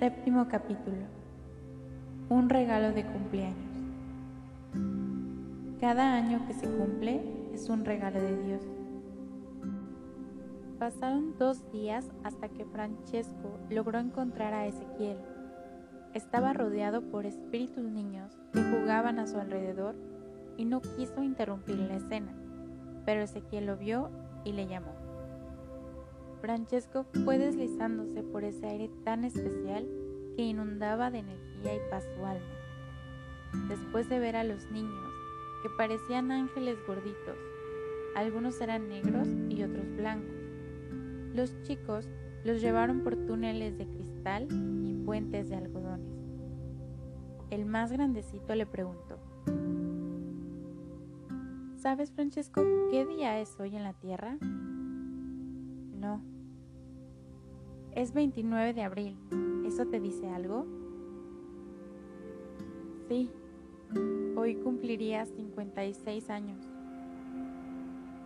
Séptimo capítulo. Un regalo de cumpleaños. Cada año que se cumple es un regalo de Dios. Pasaron dos días hasta que Francesco logró encontrar a Ezequiel. Estaba rodeado por espíritus niños que jugaban a su alrededor y no quiso interrumpir la escena, pero Ezequiel lo vio y le llamó. Francesco fue deslizándose por ese aire tan especial que inundaba de energía y paz su alma. Después de ver a los niños, que parecían ángeles gorditos, algunos eran negros y otros blancos, los chicos los llevaron por túneles de cristal y puentes de algodones. El más grandecito le preguntó, ¿Sabes, Francesco, qué día es hoy en la Tierra? No. Es 29 de abril. ¿Eso te dice algo? Sí. Hoy cumpliría 56 años.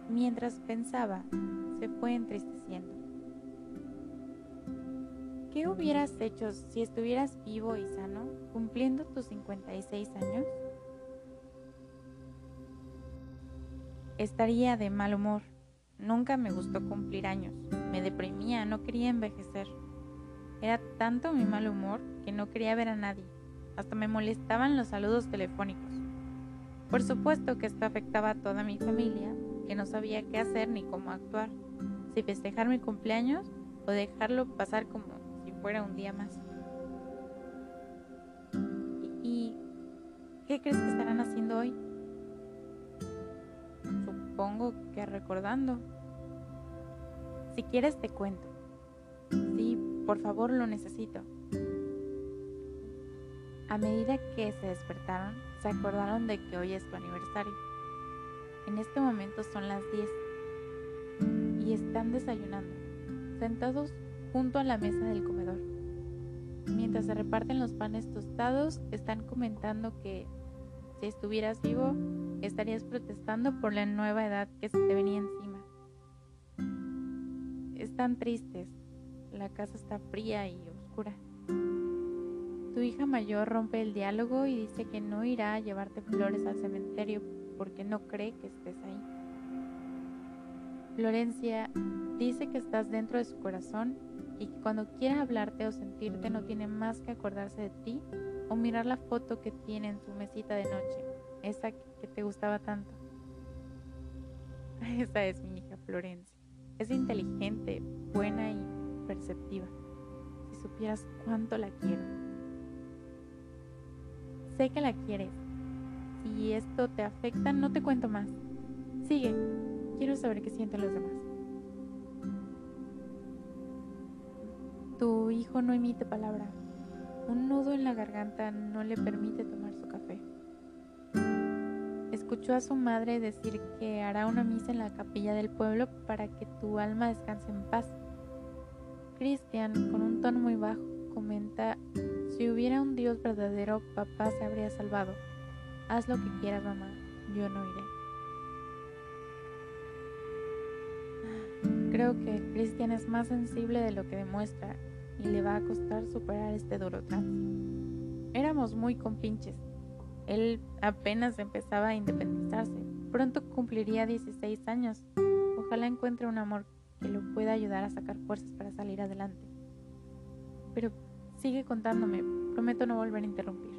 Mientras pensaba, se fue entristeciendo. ¿Qué hubieras hecho si estuvieras vivo y sano cumpliendo tus 56 años? Estaría de mal humor. Nunca me gustó cumplir años. Me deprimía, no quería envejecer. Era tanto mi mal humor que no quería ver a nadie. Hasta me molestaban los saludos telefónicos. Por supuesto que esto afectaba a toda mi familia, que no sabía qué hacer ni cómo actuar. Si festejar mi cumpleaños o dejarlo pasar como si fuera un día más. ¿Y qué crees que estarán haciendo hoy? Supongo que recordando. Si quieres te cuento. Sí, por favor lo necesito. A medida que se despertaron, se acordaron de que hoy es tu aniversario. En este momento son las 10 y están desayunando, sentados junto a la mesa del comedor. Mientras se reparten los panes tostados, están comentando que si estuvieras vivo, estarías protestando por la nueva edad que se te venía encima. Están tristes, la casa está fría y oscura. Tu hija mayor rompe el diálogo y dice que no irá a llevarte flores al cementerio porque no cree que estés ahí. Florencia dice que estás dentro de su corazón y que cuando quiera hablarte o sentirte no tiene más que acordarse de ti o mirar la foto que tiene en su mesita de noche esa que te gustaba tanto. Esa es mi hija Florencia. Es inteligente, buena y perceptiva. Si supieras cuánto la quiero. Sé que la quieres. Si esto te afecta, no te cuento más. Sigue. Quiero saber qué sienten los demás. Tu hijo no emite palabra. Un nudo en la garganta no le permite tomar su café escuchó a su madre decir que hará una misa en la capilla del pueblo para que tu alma descanse en paz. Cristian, con un tono muy bajo, comenta, si hubiera un Dios verdadero, papá se habría salvado. Haz lo que quieras, mamá, yo no iré. Creo que Cristian es más sensible de lo que demuestra y le va a costar superar este duro trance. Éramos muy compinches él apenas empezaba a independizarse. Pronto cumpliría 16 años. Ojalá encuentre un amor que lo pueda ayudar a sacar fuerzas para salir adelante. Pero sigue contándome. Prometo no volver a interrumpir.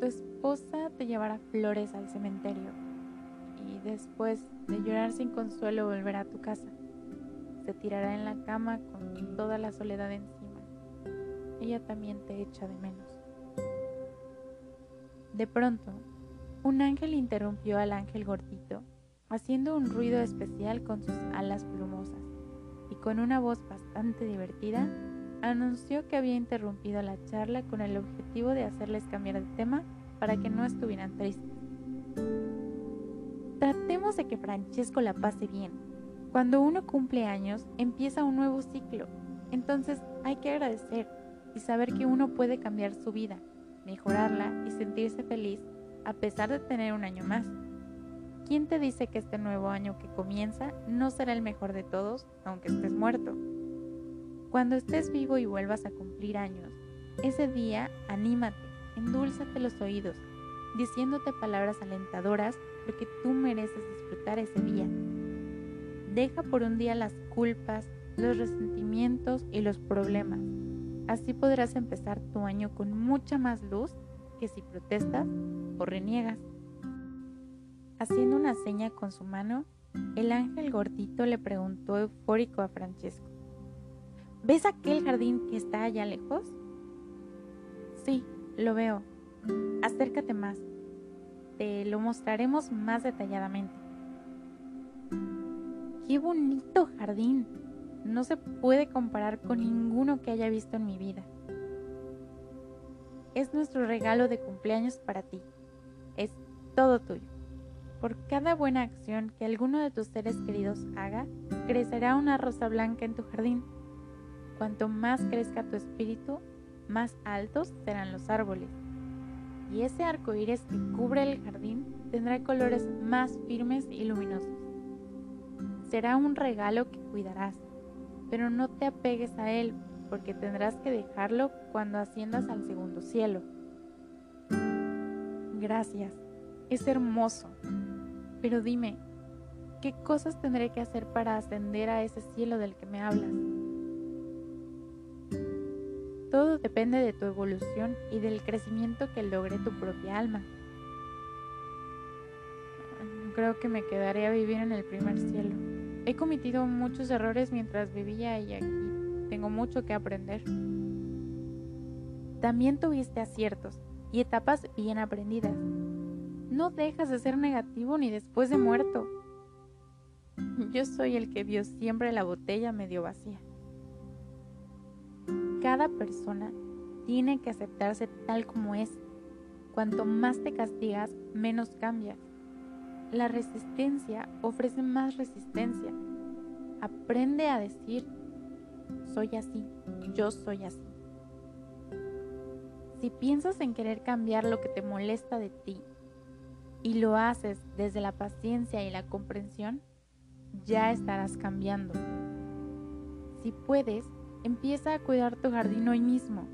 Tu esposa te llevará flores al cementerio y después de llorar sin consuelo volverá a tu casa. Se tirará en la cama con toda la soledad encima ella también te echa de menos. De pronto, un ángel interrumpió al ángel gordito, haciendo un ruido especial con sus alas plumosas, y con una voz bastante divertida, anunció que había interrumpido la charla con el objetivo de hacerles cambiar de tema para que no estuvieran tristes. Tratemos de que Francesco la pase bien. Cuando uno cumple años, empieza un nuevo ciclo. Entonces hay que agradecer y saber que uno puede cambiar su vida, mejorarla y sentirse feliz a pesar de tener un año más. ¿Quién te dice que este nuevo año que comienza no será el mejor de todos, aunque estés muerto? Cuando estés vivo y vuelvas a cumplir años, ese día anímate, endúlzate los oídos, diciéndote palabras alentadoras porque tú mereces disfrutar ese día. Deja por un día las culpas, los resentimientos y los problemas. Así podrás empezar tu año con mucha más luz que si protestas o reniegas. Haciendo una seña con su mano, el ángel gordito le preguntó eufórico a Francesco, ¿Ves aquel jardín que está allá lejos? Sí, lo veo. Acércate más. Te lo mostraremos más detalladamente. ¡Qué bonito jardín! No se puede comparar con ninguno que haya visto en mi vida. Es nuestro regalo de cumpleaños para ti. Es todo tuyo. Por cada buena acción que alguno de tus seres queridos haga, crecerá una rosa blanca en tu jardín. Cuanto más crezca tu espíritu, más altos serán los árboles. Y ese arco iris que cubre el jardín tendrá colores más firmes y luminosos. Será un regalo que cuidarás, pero no te apegues a él porque tendrás que dejarlo cuando asciendas al segundo cielo. Gracias, es hermoso. Pero dime, ¿qué cosas tendré que hacer para ascender a ese cielo del que me hablas? Todo depende de tu evolución y del crecimiento que logre tu propia alma. Creo que me quedaré a vivir en el primer cielo. He cometido muchos errores mientras vivía y aquí tengo mucho que aprender. También tuviste aciertos y etapas bien aprendidas. No dejas de ser negativo ni después de muerto. Yo soy el que vio siempre la botella medio vacía. Cada persona tiene que aceptarse tal como es. Cuanto más te castigas, menos cambias. La resistencia ofrece más resistencia. Aprende a decir, soy así, yo soy así. Si piensas en querer cambiar lo que te molesta de ti y lo haces desde la paciencia y la comprensión, ya estarás cambiando. Si puedes, Empieza a cuidar tu jardín hoy mismo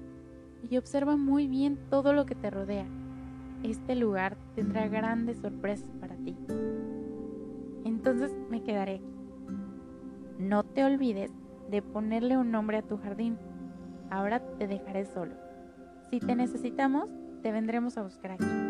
y observa muy bien todo lo que te rodea. Este lugar tendrá grandes sorpresas para ti. Entonces me quedaré aquí. No te olvides de ponerle un nombre a tu jardín. Ahora te dejaré solo. Si te necesitamos, te vendremos a buscar aquí.